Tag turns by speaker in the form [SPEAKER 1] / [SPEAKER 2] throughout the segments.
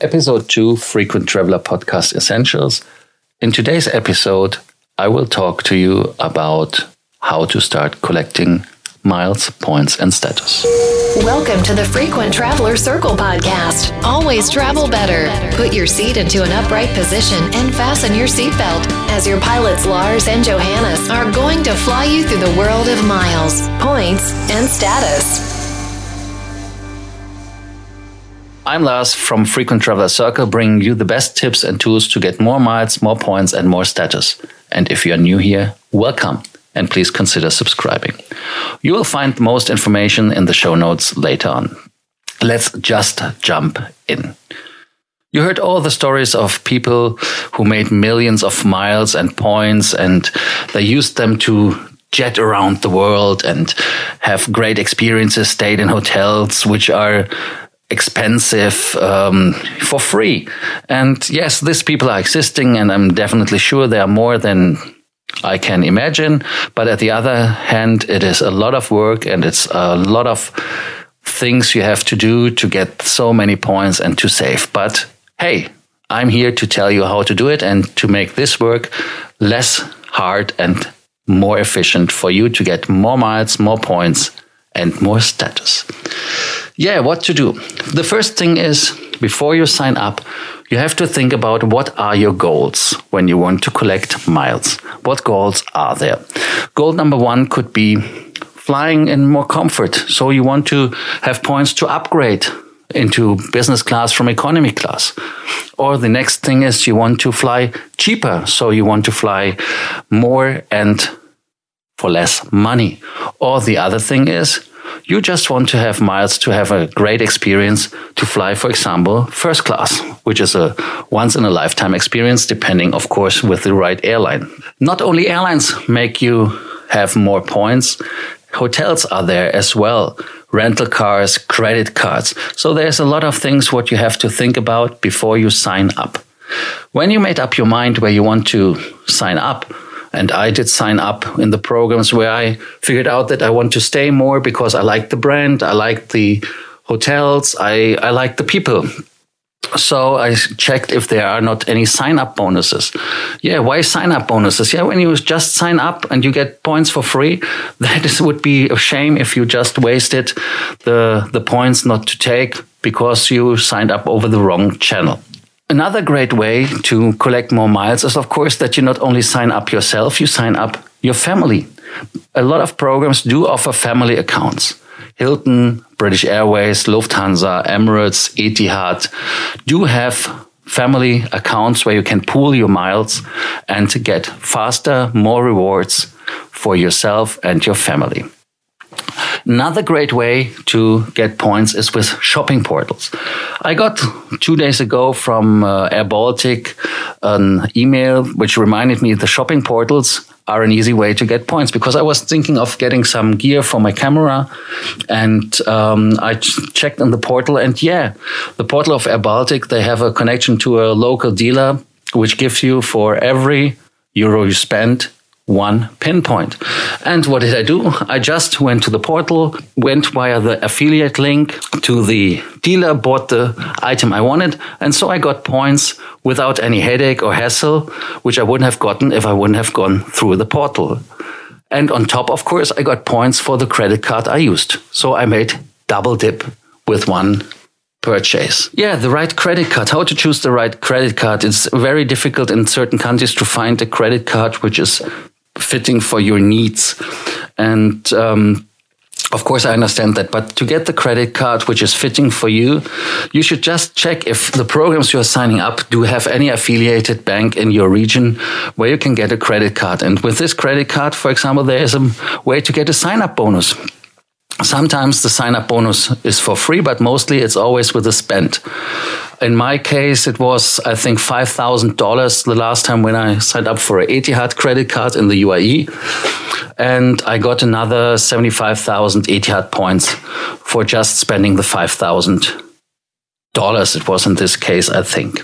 [SPEAKER 1] Episode 2 Frequent Traveler Podcast Essentials. In today's episode, I will talk to you about how to start collecting miles, points, and status.
[SPEAKER 2] Welcome to the Frequent Traveler Circle podcast. Always travel better. Put your seat into an upright position and fasten your seatbelt as your pilots Lars and Johannes are going to fly you through the world of miles, points, and status.
[SPEAKER 1] I'm Lars from Frequent Traveler Circle, bringing you the best tips and tools to get more miles, more points, and more status. And if you're new here, welcome and please consider subscribing. You will find most information in the show notes later on. Let's just jump in. You heard all the stories of people who made millions of miles and points, and they used them to jet around the world and have great experiences, stayed in hotels which are expensive um, for free. And yes, these people are existing, and I'm definitely sure there are more than I can imagine. But at the other hand, it is a lot of work and it's a lot of things you have to do to get so many points and to save. But hey, I'm here to tell you how to do it and to make this work less hard and more efficient for you to get more miles, more points, and more status. Yeah, what to do? The first thing is before you sign up, you have to think about what are your goals when you want to collect miles. What goals are there? Goal number one could be flying in more comfort. So you want to have points to upgrade into business class from economy class. Or the next thing is you want to fly cheaper. So you want to fly more and for less money. Or the other thing is you just want to have miles to have a great experience to fly, for example, first class, which is a once in a lifetime experience, depending, of course, with the right airline. Not only airlines make you have more points, hotels are there as well rental cars credit cards so there's a lot of things what you have to think about before you sign up when you made up your mind where you want to sign up and I did sign up in the programs where I figured out that I want to stay more because I like the brand, I like the hotels, I, I like the people. So I checked if there are not any sign up bonuses. Yeah, why sign up bonuses? Yeah, when you just sign up and you get points for free, that is, would be a shame if you just wasted the, the points not to take because you signed up over the wrong channel. Another great way to collect more miles is, of course, that you not only sign up yourself, you sign up your family. A lot of programs do offer family accounts. Hilton, British Airways, Lufthansa, Emirates, Etihad do have family accounts where you can pool your miles and get faster, more rewards for yourself and your family. Another great way to get points is with shopping portals. I got two days ago from uh, Air Baltic an email which reminded me the shopping portals are an easy way to get points because I was thinking of getting some gear for my camera and um, I ch- checked on the portal and yeah, the portal of Air Baltic, they have a connection to a local dealer which gives you for every euro you spend one pinpoint. And what did I do? I just went to the portal, went via the affiliate link to the dealer, bought the item I wanted, and so I got points without any headache or hassle, which I wouldn't have gotten if I wouldn't have gone through the portal. And on top, of course, I got points for the credit card I used. So I made double dip with one purchase. Yeah, the right credit card. How to choose the right credit card. It's very difficult in certain countries to find a credit card which is fitting for your needs. And um, of course, I understand that. But to get the credit card which is fitting for you, you should just check if the programs you are signing up do have any affiliated bank in your region where you can get a credit card. And with this credit card, for example, there is a way to get a sign up bonus. Sometimes the sign up bonus is for free, but mostly it's always with a spend. In my case, it was, I think, $5,000 the last time when I signed up for an Etihad credit card in the UAE. And I got another 75,000 Etihad points for just spending the $5,000 it was in this case, I think.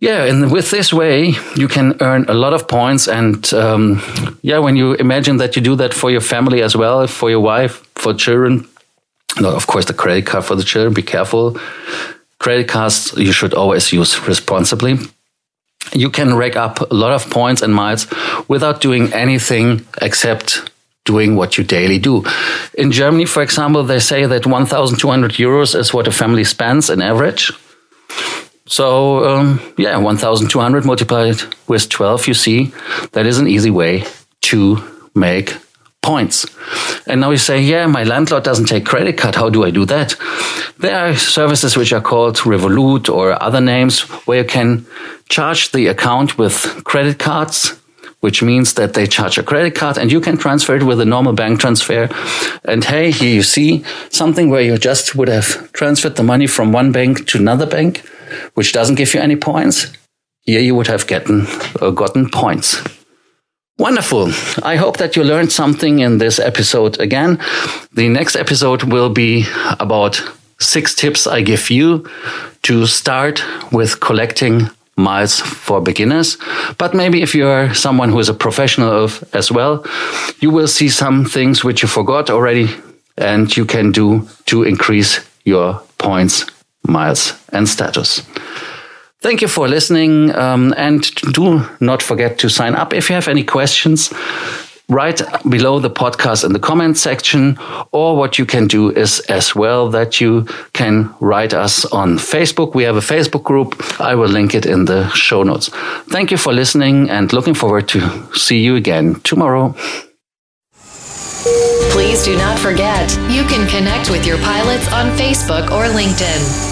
[SPEAKER 1] Yeah, and with this way, you can earn a lot of points. And um, yeah, when you imagine that you do that for your family as well, for your wife, for children, no, of course, the credit card for the children, be careful. Credit cards you should always use responsibly. You can rack up a lot of points and miles without doing anything except doing what you daily do. In Germany, for example, they say that 1,200 euros is what a family spends in average. So, um, yeah, 1,200 multiplied with 12, you see, that is an easy way to make points. And now you say, yeah, my landlord doesn't take credit card. How do I do that? There are services which are called Revolut or other names where you can charge the account with credit cards which means that they charge a credit card and you can transfer it with a normal bank transfer. And hey, here you see something where you just would have transferred the money from one bank to another bank, which doesn't give you any points. Here you would have gotten, uh, gotten points. Wonderful. I hope that you learned something in this episode again. The next episode will be about six tips I give you to start with collecting miles for beginners. But maybe if you're someone who is a professional of, as well, you will see some things which you forgot already and you can do to increase your points, miles, and status. Thank you for listening. Um, and do not forget to sign up if you have any questions right below the podcast in the comment section. Or what you can do is as well that you can write us on Facebook. We have a Facebook group. I will link it in the show notes. Thank you for listening and looking forward to see you again tomorrow.
[SPEAKER 2] Please do not forget, you can connect with your pilots on Facebook or LinkedIn.